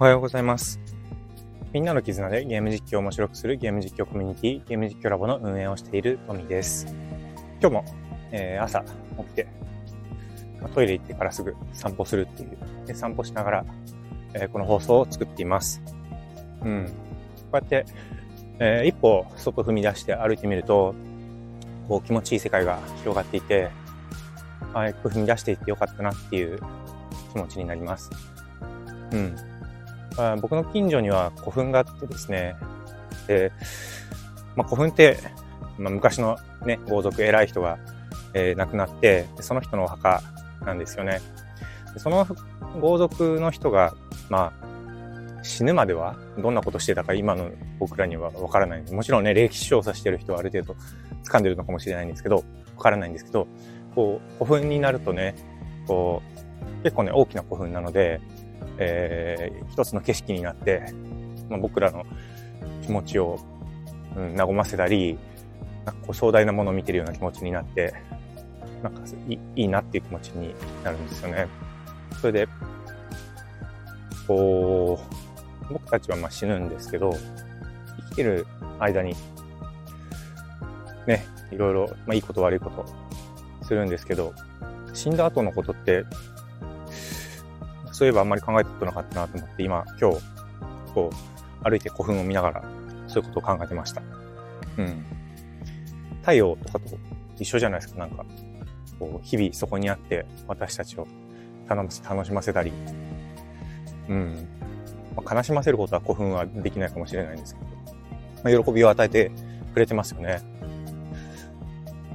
おはようございます。みんなの絆でゲーム実況を面白くするゲーム実況コミュニティ、ゲーム実況ラボの運営をしているトミーです。今日も、えー、朝起きて、トイレ行ってからすぐ散歩するっていう、で散歩しながら、えー、この放送を作っています。うん。こうやって、えー、一歩外踏み出して歩いてみると、こう気持ちいい世界が広がっていて、あ、一歩踏み出していってよかったなっていう気持ちになります。うん。あ僕の近所には古墳があってですね、で、まあ、古墳って、まあ、昔のね、豪族偉い人が、えー、亡くなって、その人のお墓なんですよね。その豪族の人が、まあ、死ぬまではどんなことしてたか今の僕らにはわからない。もちろんね、歴史調査してる人はある程度掴んでるのかもしれないんですけど、わからないんですけど、こう、古墳になるとね、こう、結構ね、大きな古墳なので、えー、一つの景色になって、まあ、僕らの気持ちを、うん、和ませたり、なんかこう壮大なものを見てるような気持ちになって、なんかいいいなっていう気持ちになるんですよね。それで、こう、僕たちはまあ死ぬんですけど、生きてる間に、ね、いろいろ、まあいいこと悪いことするんですけど、死んだ後のことってそういえばあんまり考えたことなかったなと思って、今、今日、こう、歩いて古墳を見ながら、そういうことを考えてました。うん。太陽とかと一緒じゃないですか、なんか。こう、日々そこにあって、私たちを楽しませたり、うん。まあ、悲しませることは古墳はできないかもしれないんですけど、まあ、喜びを与えてくれてますよね。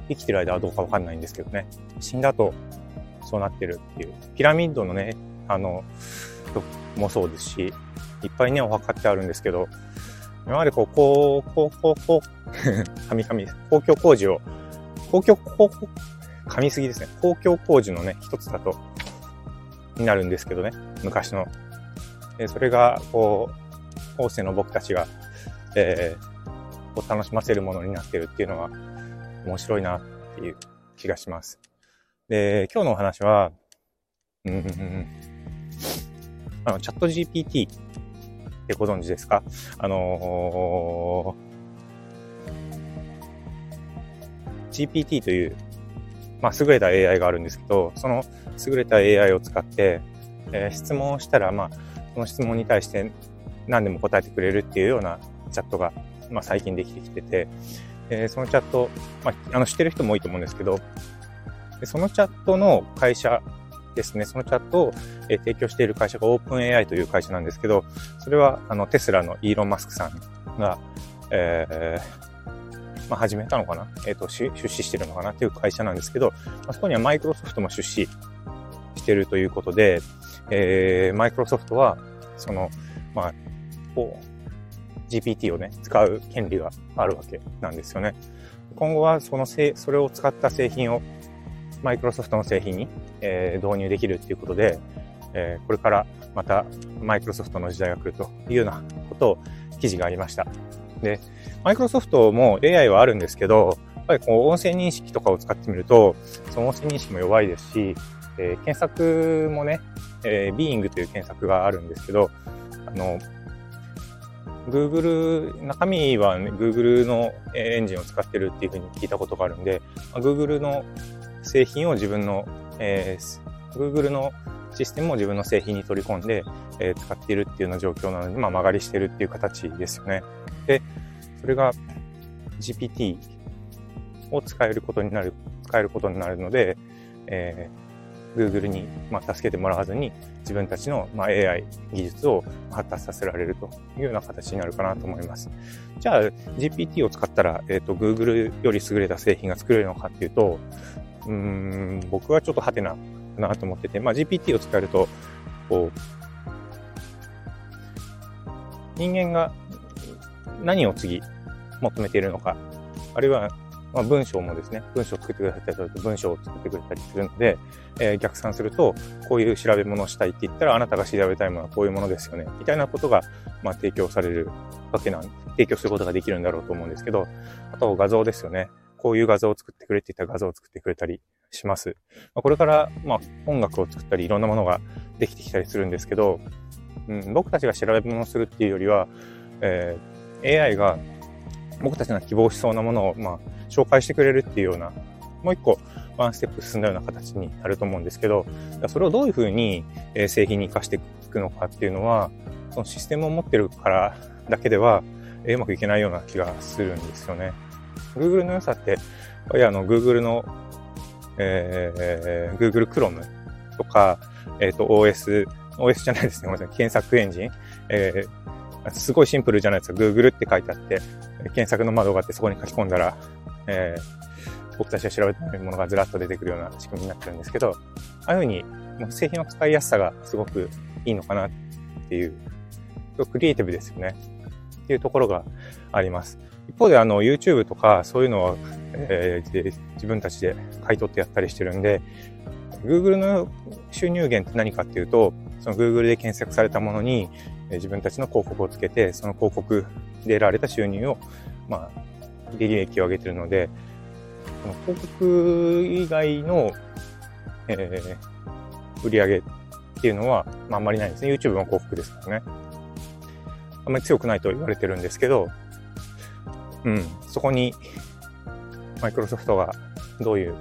生きてる間はどうかわかんないんですけどね。死んだ後、そうなってるっていう。ピラミッドのね、あの、もそうですし、いっぱいね、お墓ってあるんですけど、今までこう、こう、こう、こう、こう、神々、公共工事を、公共、公共、噛みすぎですね。公共工事のね、一つだと、になるんですけどね、昔の。えそれが、こう、後世の僕たちが、えー、を楽しませるものになってるっていうのは、面白いなっていう気がします。で、今日のお話は、うん、あの、チャット GPT ってご存知ですか？あのー、GPT という、まあ、優れた AI があるんですけど、その優れた AI を使って、えー、質問をしたら、まあ、その質問に対して何でも答えてくれるっていうようなチャットが、まあ、最近できてきてて、えー、そのチャット、まあ、あの、知ってる人も多いと思うんですけど、そのチャットの会社ですね、そのチャットを、え提供している会社が OpenAI という会社なんですけど、それはあのテスラのイーロン・マスクさんが、えー、まあ、始めたのかな？えっ、ー、と、出資してるのかな？っていう会社なんですけど、まあそこにはマイクロソフトも出資してるということで、えー、マイクロソフトは、その、まあ、こう、GPT をね、使う権利があるわけなんですよね。今後はそのせい、それを使った製品をマイクロソフトの製品に、えー、導入できるっていうことで、えー、これからまたマイクロソフトの時代が来るというようなことを記事がありました。で、マイクロソフトも AI はあるんですけど、やっぱりこう音声認識とかを使ってみると、その音声認識も弱いですし、えー、検索もね、えー、Being という検索があるんですけど、あの、Google、中身は、ね、Google のエンジンを使ってるっていうふうに聞いたことがあるんで、Google の製品を自分の、えー、Google のシステムを自分の製品に取り込んで、えー、使っているっていうような状況なので、まあ、曲がりしてるっていう形ですよね。で、それが GPT を使えることになる、使えることになるので、えー、Google に、まあ、助けてもらわずに自分たちの、まあ、AI 技術を発達させられるというような形になるかなと思います。じゃあ GPT を使ったら、えっ、ー、と Google より優れた製品が作れるのかっていうと、うん、僕はちょっとハテナかなと思ってて、まあ GPT を使えると、こう、人間が何を次求めているのか、あるいは、まあ、文章もですね、文章を作ってくださったりすると文章を作ってくれたりするので、えー、逆算すると、こういう調べ物をしたいって言ったら、あなたが調べたいものはこういうものですよね、みたいなことが、まあ、提供されるわけなん、提供することができるんだろうと思うんですけど、あと画像ですよね。こういう画像を作ってくれって言った画像を作ってくれたりします。まあ、これから、まあ、音楽を作ったりいろんなものができてきたりするんですけど、うん、僕たちが調べ物をするっていうよりは、えー、AI が僕たちが希望しそうなものを、まあ、紹介してくれるっていうような、もう一個、ワンステップ進んだような形になると思うんですけど、それをどういうふうに製品に活かしていくのかっていうのは、そのシステムを持ってるからだけでは、うまくいけないような気がするんですよね。Google の良さって、いやあの、Google の、えー、Google Chrome とか、えっ、ー、と、OS、OS じゃないですね。ごめんなさい。検索エンジン。えー、すごいシンプルじゃないですか。Google って書いてあって、検索の窓があってそこに書き込んだら、えー、僕たちが調べてないものがずらっと出てくるような仕組みになってるんですけど、ああいうふうに、もう製品の使いやすさがすごくいいのかなっていう、クリエイティブですよね。っていうところがあります。一方であの YouTube とかそういうのは、えー、自分たちで買い取ってやったりしてるんで、Google の収入源って何かっていうと、その Google で検索されたものにえ自分たちの広告をつけて、その広告で得られた収入を、まあ、利益を上げてるので、その広告以外の、えー、売り上げっていうのは、まあ、あんまりないんですね。YouTube も広告ですからね。あんまり強くないと言われてるんですけど、うん、そこに、マイクロソフトがどういう、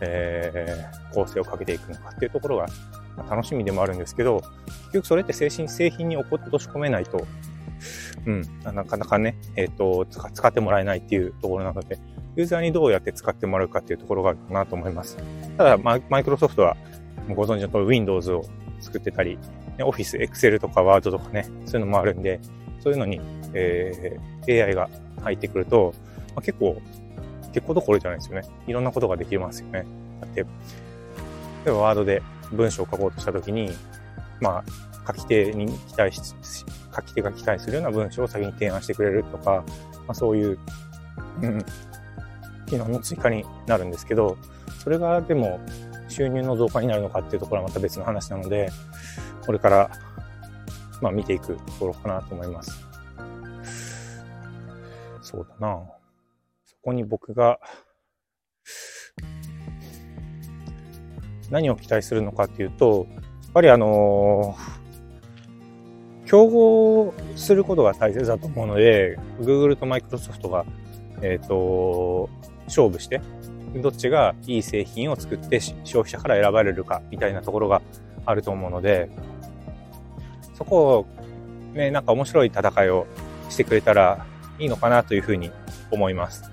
えー、構成をかけていくのかっていうところが、楽しみでもあるんですけど、結局それって製品、製品に落とし込めないと、うん、なかなかね、えっ、ー、と使、使ってもらえないっていうところなので、ユーザーにどうやって使ってもらうかっていうところがあるかなと思います。ただ、マイクロソフトはご存知の通り Windows を作ってたり、オフィス、エクセルとかワードとかね、そういうのもあるんで、そういうのに、えー、AI が入ってくると、まあ、結構、結構どころじゃないですよね。いろんなことができますよね。だって、例えばワードで文章を書こうとしたときに、まあ、書き手に期待し、書き手が期待するような文章を先に提案してくれるとか、まあ、そういう、機能の追加になるんですけど、それがでも収入の増加になるのかっていうところはまた別の話なので、これから、まあ見ていくところかなと思います。そうだな。そこに僕が、何を期待するのかっていうと、やっぱりあのー、競合することが大切だと思うので、Google と Microsoft が、えっ、ー、と、勝負して、どっちがいい製品を作って消費者から選ばれるかみたいなところがあると思うので、そこをね、なんか面白い戦いをしてくれたらいいのかなというふうに思います。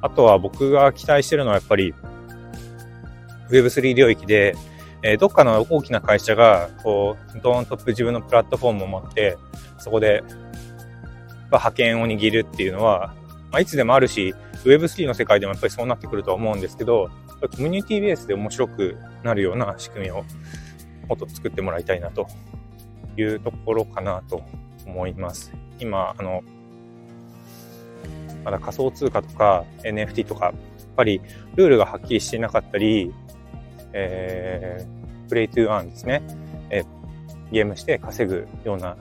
あとは僕が期待してるのはやっぱり Web3 領域で、えー、どっかの大きな会社が、こう、ドーンと自分のプラットフォームを持って、そこで、派遣を握るっていうのは、まあ、いつでもあるし、Web3 の世界でもやっぱりそうなってくるとは思うんですけど、コミュニティベースで面白くなるような仕組みをもっと作ってもらいたいなというところかなと思います。今、あの、まだ仮想通貨とか NFT とか、やっぱりルールがはっきりしていなかったり、えー、プレイトゥーアンですね。えー、ゲームして稼ぐような、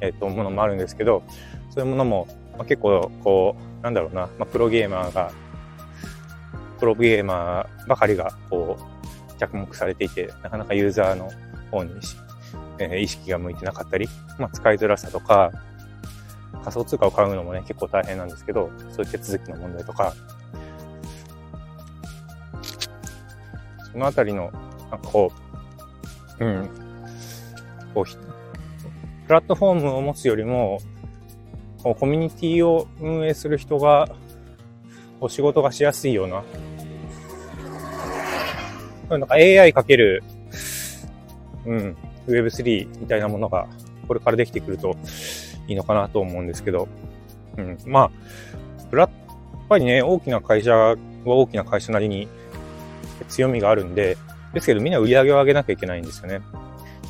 え、ー、と、ものもあるんですけど、そういうものも、まあ、結構、こう、なんだろうな、まあ、プロゲーマーが、プロゲーマーばかりが、こう、着目されていて、なかなかユーザーの方にえ意識が向いてなかったり、まあ、使いづらさとか、仮想通貨を買うのもね、結構大変なんですけど、そういう手続きの問題とか、そのあたりの、なんかこう、うん、こう、プラットフォームを持つよりも、こうコミュニティを運営する人が、お仕事がしやすいような、なんか AI かける、うん、Web3 みたいなものがこれからできてくるといいのかなと思うんですけど、うん、まあ、やっぱりね、大きな会社は大きな会社なりに強みがあるんで、ですけどみんな売り上げを上げなきゃいけないんですよね。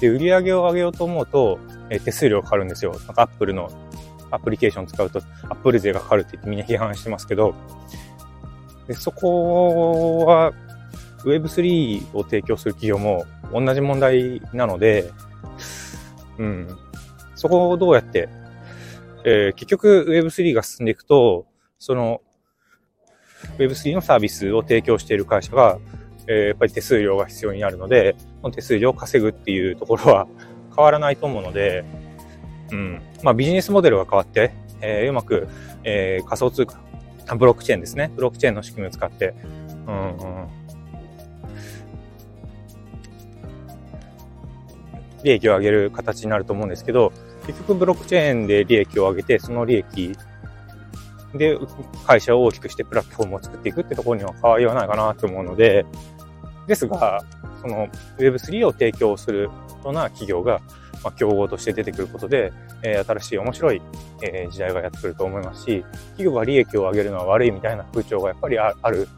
で、売り上げを上げようと思うと、え手数料かかるんですよ。なんか Apple のアプリケーション使うと Apple 税がかかるって言ってみんな批判してますけど、でそこは Web3 を提供する企業も同じ問題なので、うん。そこをどうやって、えー、結局 Web3 が進んでいくと、その Web3 のサービスを提供している会社が、えー、やっぱり手数料が必要になるので、その手数料を稼ぐっていうところは、変わらないと思うので、うん。まあビジネスモデルが変わって、えー、うまく、えー、仮想通貨、ブロックチェーンですね。ブロックチェーンの仕組みを使って、うんうん、利益を上げる形になると思うんですけど、結局ブロックチェーンで利益を上げて、その利益で会社を大きくしてプラットフォームを作っていくってところには変わりはないかなと思うので、ですが、その Web3 を提供するような企業が、まあ、競合として出てくることで、えー、新しい面白い、えー、時代がやってくると思いますし、企業が利益を上げるのは悪いみたいな風潮がやっぱりある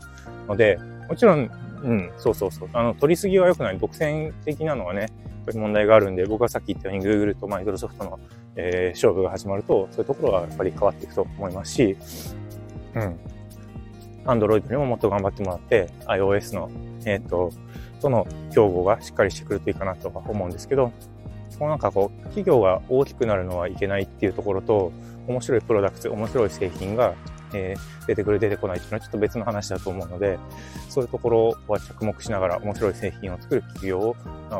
ので、もちろん、うん、そうそうそう。あの、取りすぎは良くない。独占的なのはね、問題があるんで、僕はさっき言ったように Google とマイクロソフトの、えー、勝負が始まると、そういうところはやっぱり変わっていくと思いますし、うん。Android にももっと頑張ってもらって、iOS の、えっ、ー、と、との競合がしっかりしてくるといいかなとは思うんですけど、こうなんかこう、企業が大きくなるのはいけないっていうところと、面白いプロダクツ、面白い製品がえー、出てくる出てこないっていうのはちょっと別の話だと思うので、そういうところは着目しながら面白い製品を作る企業を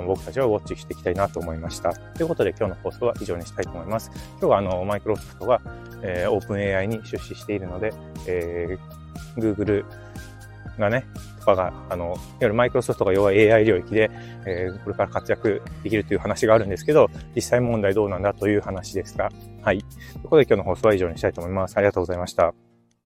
僕たちはウォッチしていきたいなと思いました。ということで今日の放送は以上にしたいと思います。今日はあの、マイクロソフトが、えー、オープン AI に出資しているので、えー、Google がね、とかが、あの、いわゆるマイクロソフトが弱い AI 領域で、えー、これから活躍できるという話があるんですけど、実際問題どうなんだという話ですが、はい。ということで今日の放送は以上にしたいと思います。ありがとうございました。